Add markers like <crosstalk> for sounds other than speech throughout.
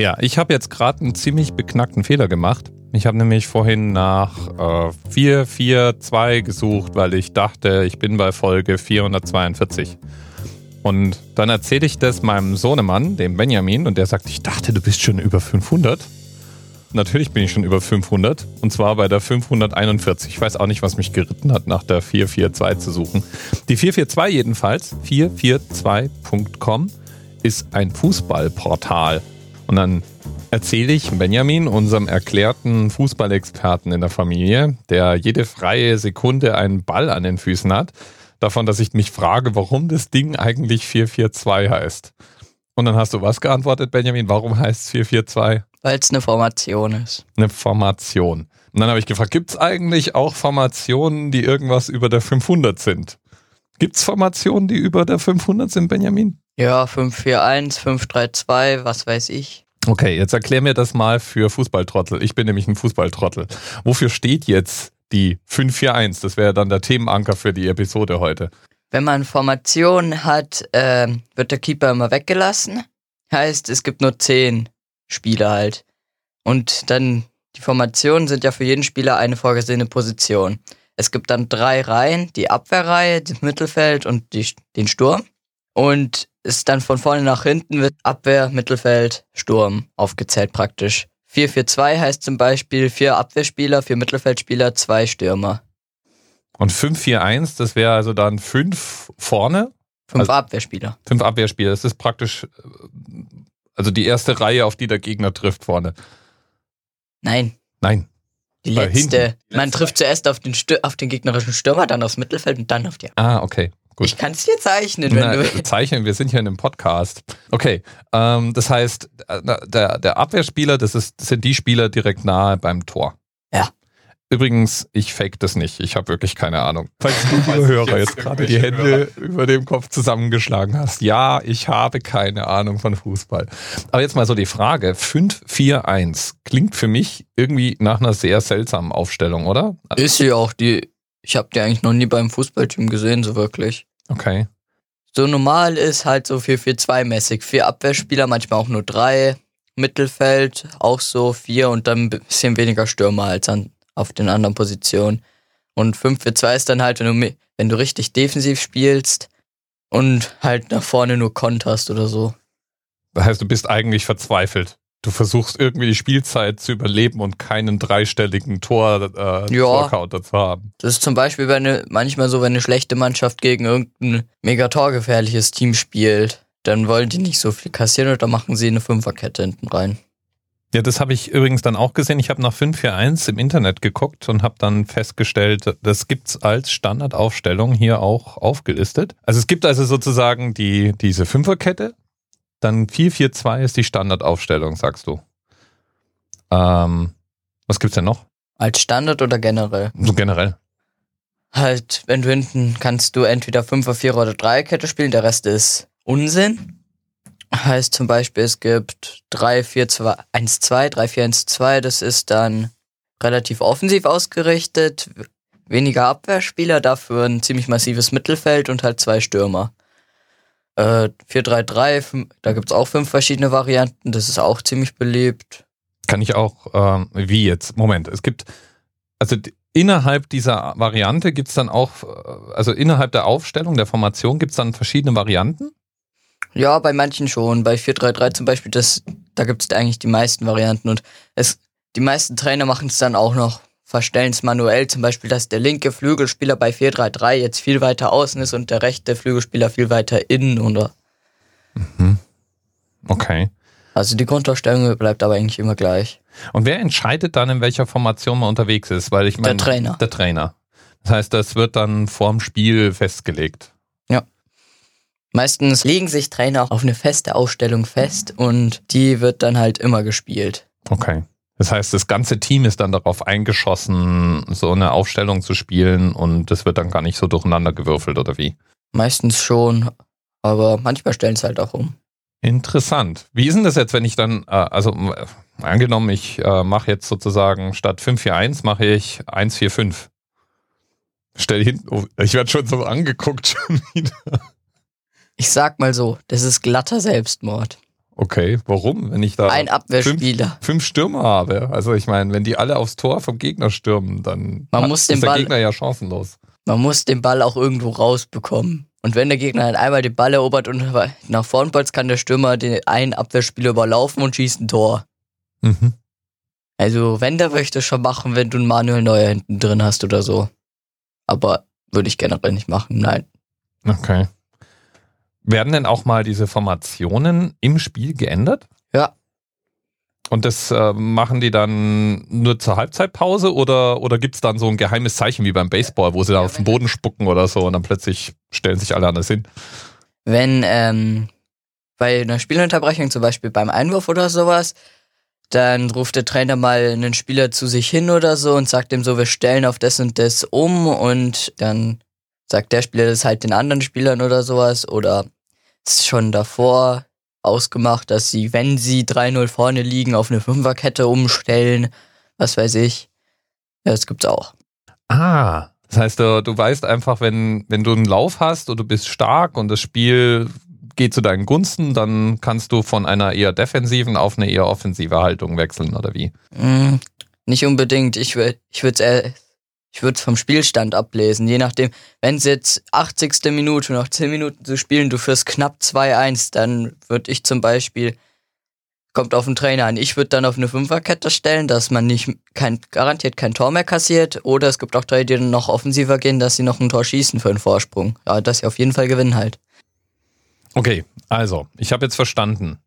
Ja, ich habe jetzt gerade einen ziemlich beknackten Fehler gemacht. Ich habe nämlich vorhin nach äh, 442 gesucht, weil ich dachte, ich bin bei Folge 442. Und dann erzähle ich das meinem Sohnemann, dem Benjamin, und der sagt, ich dachte, du bist schon über 500. Natürlich bin ich schon über 500 und zwar bei der 541. Ich weiß auch nicht, was mich geritten hat, nach der 442 zu suchen. Die 442 jedenfalls, 442.com, ist ein Fußballportal. Und dann erzähle ich Benjamin, unserem erklärten Fußballexperten in der Familie, der jede freie Sekunde einen Ball an den Füßen hat, davon, dass ich mich frage, warum das Ding eigentlich 442 heißt. Und dann hast du was geantwortet, Benjamin? Warum heißt es 442? Weil es eine Formation ist. Eine Formation. Und dann habe ich gefragt, gibt es eigentlich auch Formationen, die irgendwas über der 500 sind? Gibt es Formationen, die über der 500 sind, Benjamin? Ja, 541, 532, was weiß ich. Okay, jetzt erklär mir das mal für Fußballtrottel. Ich bin nämlich ein Fußballtrottel. Wofür steht jetzt die 541? Das wäre dann der Themenanker für die Episode heute. Wenn man Formation hat, äh, wird der Keeper immer weggelassen. Heißt, es gibt nur 10 Spieler halt. Und dann, die Formationen sind ja für jeden Spieler eine vorgesehene Position. Es gibt dann drei Reihen, die Abwehrreihe, das Mittelfeld und die, den Sturm. Und ist dann von vorne nach hinten wird Abwehr, Mittelfeld, Sturm aufgezählt praktisch. 4-4-2 heißt zum Beispiel vier Abwehrspieler, vier Mittelfeldspieler, zwei Stürmer. Und 5-4-1, das wäre also dann fünf vorne? Fünf also, Abwehrspieler. Fünf Abwehrspieler. Das ist praktisch also die erste Reihe, auf die der Gegner trifft vorne. Nein. Nein. Die letzte. Man trifft zuerst auf den, auf den gegnerischen Stürmer, dann aufs Mittelfeld und dann auf die. Ah, okay. Gut. Ich kann es dir zeichnen, wenn Na, du. <laughs> Zeichnen, wir sind hier in einem Podcast. Okay, ähm, das heißt, äh, der, der Abwehrspieler, das, ist, das sind die Spieler direkt nahe beim Tor. Ja. Übrigens, ich fake das nicht. Ich habe wirklich keine Ahnung. Falls du, liebe Hörer, jetzt gerade die Hände über dem Kopf zusammengeschlagen hast. Ja, ich habe keine Ahnung von Fußball. Aber jetzt mal so die Frage. 5-4-1 klingt für mich irgendwie nach einer sehr seltsamen Aufstellung, oder? Ist sie auch. Die, ich habe die eigentlich noch nie beim Fußballteam gesehen, so wirklich. Okay. So normal ist halt so 4-4-2-mäßig. Vier Abwehrspieler, manchmal auch nur drei. Mittelfeld auch so vier und dann ein bisschen weniger Stürmer als an auf den anderen Positionen. Und 5 für 2 ist dann halt, wenn du, wenn du richtig defensiv spielst und halt nach vorne nur konterst oder so. Das heißt, du bist eigentlich verzweifelt. Du versuchst irgendwie die Spielzeit zu überleben und keinen dreistelligen Tor äh, ja, Torcounter zu haben. Das ist zum Beispiel wenn eine, manchmal so, wenn eine schlechte Mannschaft gegen irgendein mega torgefährliches Team spielt, dann wollen die nicht so viel kassieren und dann machen sie eine Fünferkette hinten rein. Ja, das habe ich übrigens dann auch gesehen. Ich habe nach 541 im Internet geguckt und habe dann festgestellt, das gibt's als Standardaufstellung hier auch aufgelistet. Also es gibt also sozusagen die, diese Fünferkette, dann 442 ist die Standardaufstellung, sagst du. Ähm, was gibt's denn noch? Als Standard oder generell? So generell. Halt, wenn du hinten kannst du entweder 5er, 4er oder 3er Kette spielen, der Rest ist Unsinn. Heißt zum Beispiel, es gibt 3, 4, 2, 1, 2, 3, 4, 1, 2. Das ist dann relativ offensiv ausgerichtet. Weniger Abwehrspieler, dafür ein ziemlich massives Mittelfeld und halt zwei Stürmer. Äh, 4, 3, 3, 5, da gibt's auch fünf verschiedene Varianten. Das ist auch ziemlich beliebt. Kann ich auch, ähm, wie jetzt? Moment, es gibt, also innerhalb dieser Variante gibt's dann auch, äh, also innerhalb der Aufstellung, der Formation gibt's dann verschiedene Varianten? Ja, bei manchen schon. Bei 433 zum Beispiel, das, da gibt es eigentlich die meisten Varianten. Und es, die meisten Trainer machen es dann auch noch, verstellen es manuell. Zum Beispiel, dass der linke Flügelspieler bei 433 jetzt viel weiter außen ist und der rechte Flügelspieler viel weiter innen, oder? Mhm. Okay. Also die Grundausstellung bleibt aber eigentlich immer gleich. Und wer entscheidet dann, in welcher Formation man unterwegs ist? Weil ich meine, der Trainer. Der Trainer. Das heißt, das wird dann vorm Spiel festgelegt. Meistens legen sich Trainer auf eine feste Ausstellung fest und die wird dann halt immer gespielt. Okay. Das heißt, das ganze Team ist dann darauf eingeschossen, so eine Aufstellung zu spielen und das wird dann gar nicht so durcheinander gewürfelt oder wie? Meistens schon, aber manchmal stellen es halt auch um. Interessant. Wie ist denn das jetzt, wenn ich dann, äh, also äh, angenommen, ich äh, mache jetzt sozusagen statt 541 mache ich 145. Stell hin, oh, ich werde schon so angeguckt <laughs> schon wieder. Ich sag mal so, das ist glatter Selbstmord. Okay, warum? Wenn ich da Ein Abwehrspieler. fünf, fünf Stürmer habe. Also ich meine, wenn die alle aufs Tor vom Gegner stürmen, dann Man hat- muss den ist der Ball- Gegner ja chancenlos. Man muss den Ball auch irgendwo rausbekommen. Und wenn der Gegner dann einmal den Ball erobert und nach vorn bolzt, kann der Stürmer den einen Abwehrspieler überlaufen und schießt ein Tor. Mhm. Also, wenn, der das schon machen, wenn du einen Manuel Neuer hinten drin hast oder so. Aber würde ich generell nicht machen, nein. Okay. Werden denn auch mal diese Formationen im Spiel geändert? Ja. Und das äh, machen die dann nur zur Halbzeitpause oder, oder gibt es dann so ein geheimes Zeichen wie beim Baseball, wo sie da Ja, auf den Boden spucken oder so und dann plötzlich stellen sich alle anders hin? Wenn ähm, bei einer Spielunterbrechung, zum Beispiel beim Einwurf oder sowas, dann ruft der Trainer mal einen Spieler zu sich hin oder so und sagt ihm so, wir stellen auf das und das um und dann sagt der Spieler das halt den anderen Spielern oder sowas oder ist schon davor ausgemacht, dass sie, wenn sie 3-0 vorne liegen, auf eine Fünferkette umstellen, was weiß ich. Ja, das gibt's auch. Ah, das heißt, du, du weißt einfach, wenn, wenn du einen Lauf hast und du bist stark und das Spiel geht zu deinen Gunsten, dann kannst du von einer eher defensiven auf eine eher offensive Haltung wechseln, oder wie? Mm, nicht unbedingt. Ich würde ich würd's, ich würd's vom Spielstand ablesen. Je nachdem, wenn es jetzt 80. Minute noch 10 Minuten zu spielen, du führst knapp 2-1, dann würde ich zum Beispiel, kommt auf den Trainer an, ich würde dann auf eine Fünferkette stellen, dass man nicht kein, garantiert kein Tor mehr kassiert. Oder es gibt auch Trainer, die dann noch offensiver gehen, dass sie noch ein Tor schießen für einen Vorsprung. Ja, dass sie auf jeden Fall gewinnen halt. Okay, also, ich habe jetzt verstanden.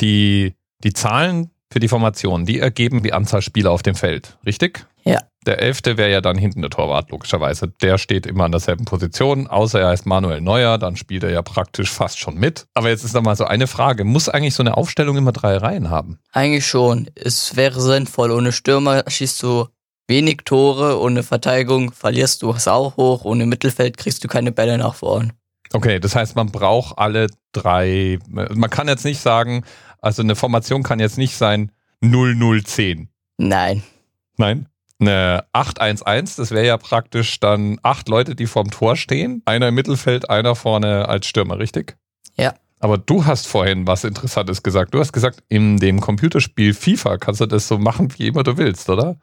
Die, die Zahlen für die Formation, die ergeben die Anzahl Spieler auf dem Feld, richtig? Ja. Der Elfte wäre ja dann hinten der Torwart, logischerweise. Der steht immer an derselben Position, außer er heißt Manuel Neuer, dann spielt er ja praktisch fast schon mit. Aber jetzt ist da mal so eine Frage. Muss eigentlich so eine Aufstellung immer drei Reihen haben? Eigentlich schon. Es wäre sinnvoll. Ohne Stürmer schießt du wenig Tore, ohne Verteidigung verlierst du es auch hoch, ohne Mittelfeld kriegst du keine Bälle nach vorn. Okay, das heißt, man braucht alle drei. Man kann jetzt nicht sagen, also eine Formation kann jetzt nicht sein 0-0-10. Nein. Nein. Eine 8-1-1, das wäre ja praktisch dann acht Leute, die vorm Tor stehen. Einer im Mittelfeld, einer vorne als Stürmer, richtig? Ja. Aber du hast vorhin was Interessantes gesagt. Du hast gesagt, in dem Computerspiel FIFA kannst du das so machen, wie immer du willst, oder?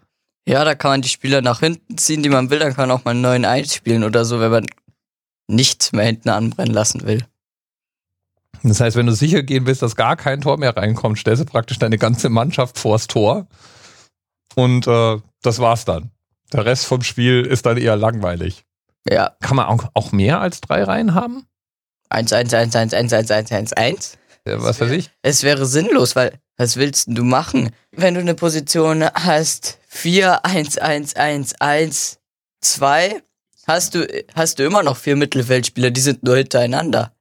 Ja, da kann man die Spieler nach hinten ziehen, die man will. Dann kann man auch mal einen neuen einspielen oder so, wenn man nichts mehr hinten anbrennen lassen will. Das heißt, wenn du sicher gehen willst, dass gar kein Tor mehr reinkommt, stellst du praktisch deine ganze Mannschaft vors Tor. Und äh, das war's dann. Der Rest vom Spiel ist dann eher langweilig. Ja. Kann man auch, mehr als drei Reihen haben? 1, 1, 1, 1, 1, 1, 1, 1, 1. Äh, was weiß ich? Es wäre sinnlos, weil was willst du machen? Wenn du eine Position hast, 4, 1, 1, 1, 1, 2, hast du, hast du immer noch vier Mittelfeldspieler, die sind nur hintereinander.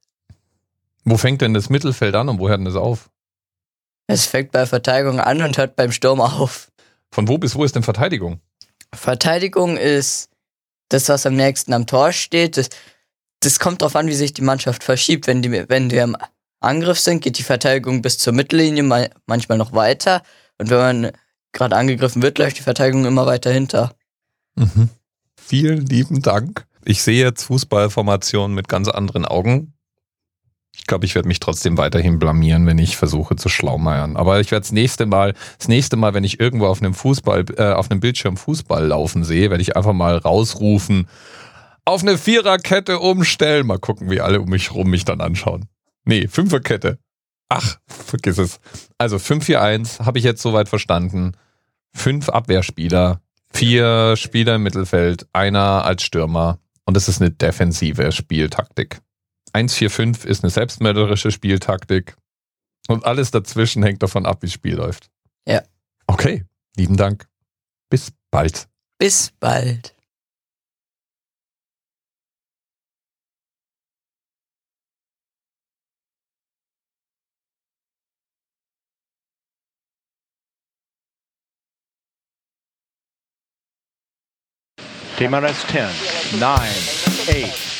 Wo fängt denn das Mittelfeld an und wo hört denn das auf? Es fängt bei Verteidigung an und hört beim Sturm auf. Von wo bis wo ist denn Verteidigung? Verteidigung ist das, was am nächsten am Tor steht. Das, das kommt darauf an, wie sich die Mannschaft verschiebt. Wenn, die, wenn wir im Angriff sind, geht die Verteidigung bis zur Mittellinie, mal, manchmal noch weiter. Und wenn man gerade angegriffen wird, läuft die Verteidigung immer weiter hinter. Mhm. Vielen lieben Dank. Ich sehe jetzt Fußballformationen mit ganz anderen Augen. Ich glaube, ich werde mich trotzdem weiterhin blamieren, wenn ich versuche zu schlaumeiern. Aber ich werde das nächste Mal, das nächste Mal, wenn ich irgendwo auf einem Fußball, äh, auf einem Bildschirm Fußball laufen sehe, werde ich einfach mal rausrufen, auf eine Viererkette umstellen. Mal gucken, wie alle um mich rum mich dann anschauen. Nee, Fünferkette. Ach, vergiss es. Also 5-4-1 habe ich jetzt soweit verstanden. Fünf Abwehrspieler, vier Spieler im Mittelfeld, einer als Stürmer. Und das ist eine defensive Spieltaktik. 1-4-5 ist eine selbstmörderische Spieltaktik. Und alles dazwischen hängt davon ab, wie das Spiel läuft. Ja. Okay, lieben Dank. Bis bald. Bis bald. TMRS 10, 9, 8,